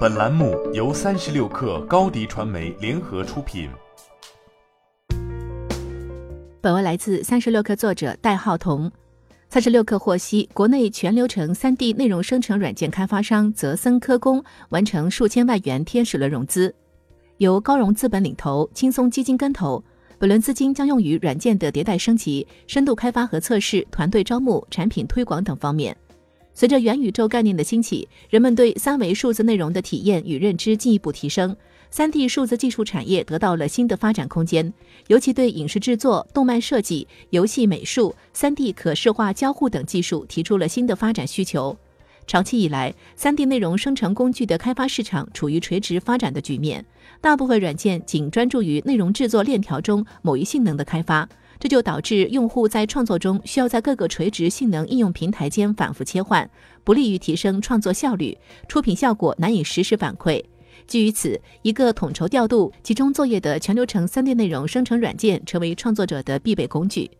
本栏目由三十六氪高低传媒联合出品。本文来自三十六氪作者戴浩彤。三十六氪获悉，国内全流程三 D 内容生成软件开发商泽森科工完成数千万元天使轮融资，由高融资本领投，轻松基金跟投。本轮资金将用于软件的迭代升级、深度开发和测试、团队招募、产品推广等方面。随着元宇宙概念的兴起，人们对三维数字内容的体验与认知进一步提升，三 D 数字技术产业得到了新的发展空间，尤其对影视制作、动漫设计、游戏美术、三 D 可视化交互等技术提出了新的发展需求。长期以来，三 D 内容生成工具的开发市场处于垂直发展的局面，大部分软件仅专注于内容制作链条中某一性能的开发。这就导致用户在创作中需要在各个垂直性能应用平台间反复切换，不利于提升创作效率，出品效果难以实时反馈。基于此，一个统筹调度、集中作业的全流程 3D 内容生成软件成为创作者的必备工具。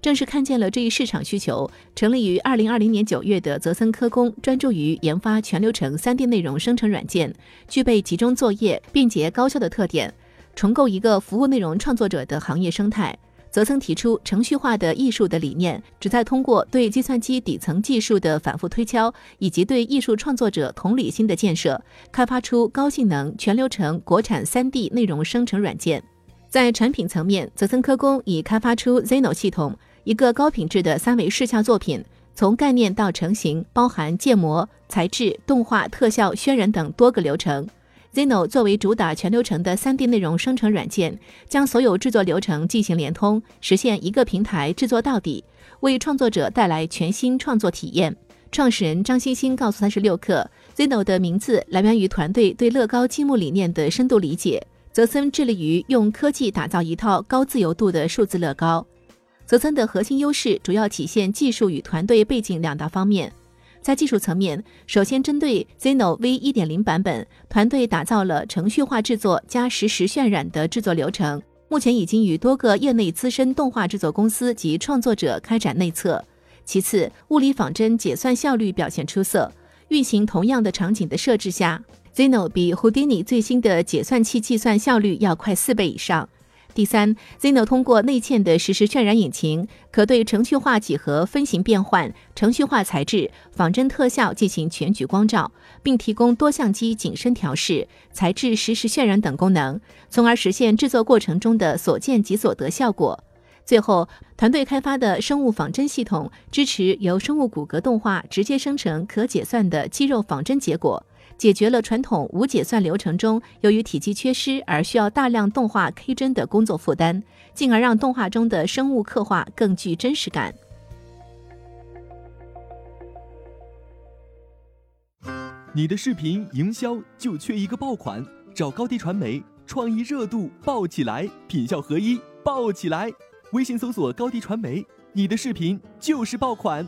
正是看见了这一市场需求，成立于2020年9月的泽森科工，专注于研发全流程 3D 内容生成软件，具备集中作业、便捷高效的特点，重构一个服务内容创作者的行业生态。则曾提出程序化的艺术的理念，旨在通过对计算机底层技术的反复推敲，以及对艺术创作者同理心的建设，开发出高性能、全流程国产 3D 内容生成软件。在产品层面，泽森科工已开发出 Zeno 系统，一个高品质的三维视效作品，从概念到成型，包含建模、材质、动画、特效、渲染等多个流程。Zeno 作为主打全流程的 3D 内容生成软件，将所有制作流程进行联通，实现一个平台制作到底，为创作者带来全新创作体验。创始人张欣欣告诉三十六氪，Zeno 的名字来源于团队对乐高积木理念的深度理解。泽森致力于用科技打造一套高自由度的数字乐高。泽森的核心优势主要体现技术与团队背景两大方面。在技术层面，首先针对 Zeno V 一点零版本，团队打造了程序化制作加实时渲染的制作流程，目前已经与多个业内资深动画制作公司及创作者开展内测。其次，物理仿真解算效率表现出色，运行同样的场景的设置下，Zeno 比 Houdini 最新的解算器计算效率要快四倍以上。第三，Zeno 通过内嵌的实时渲染引擎，可对程序化几何分形变换、程序化材质、仿真特效进行全局光照，并提供多相机景深调试、材质实时渲染等功能，从而实现制作过程中的所见即所得效果。最后，团队开发的生物仿真系统支持由生物骨骼动画直接生成可解算的肌肉仿真结果。解决了传统无解算流程中由于体积缺失而需要大量动画 K 帧的工作负担，进而让动画中的生物刻画更具真实感。你的视频营销就缺一个爆款，找高低传媒，创意热度爆起来，品效合一爆起来。微信搜索高低传媒，你的视频就是爆款。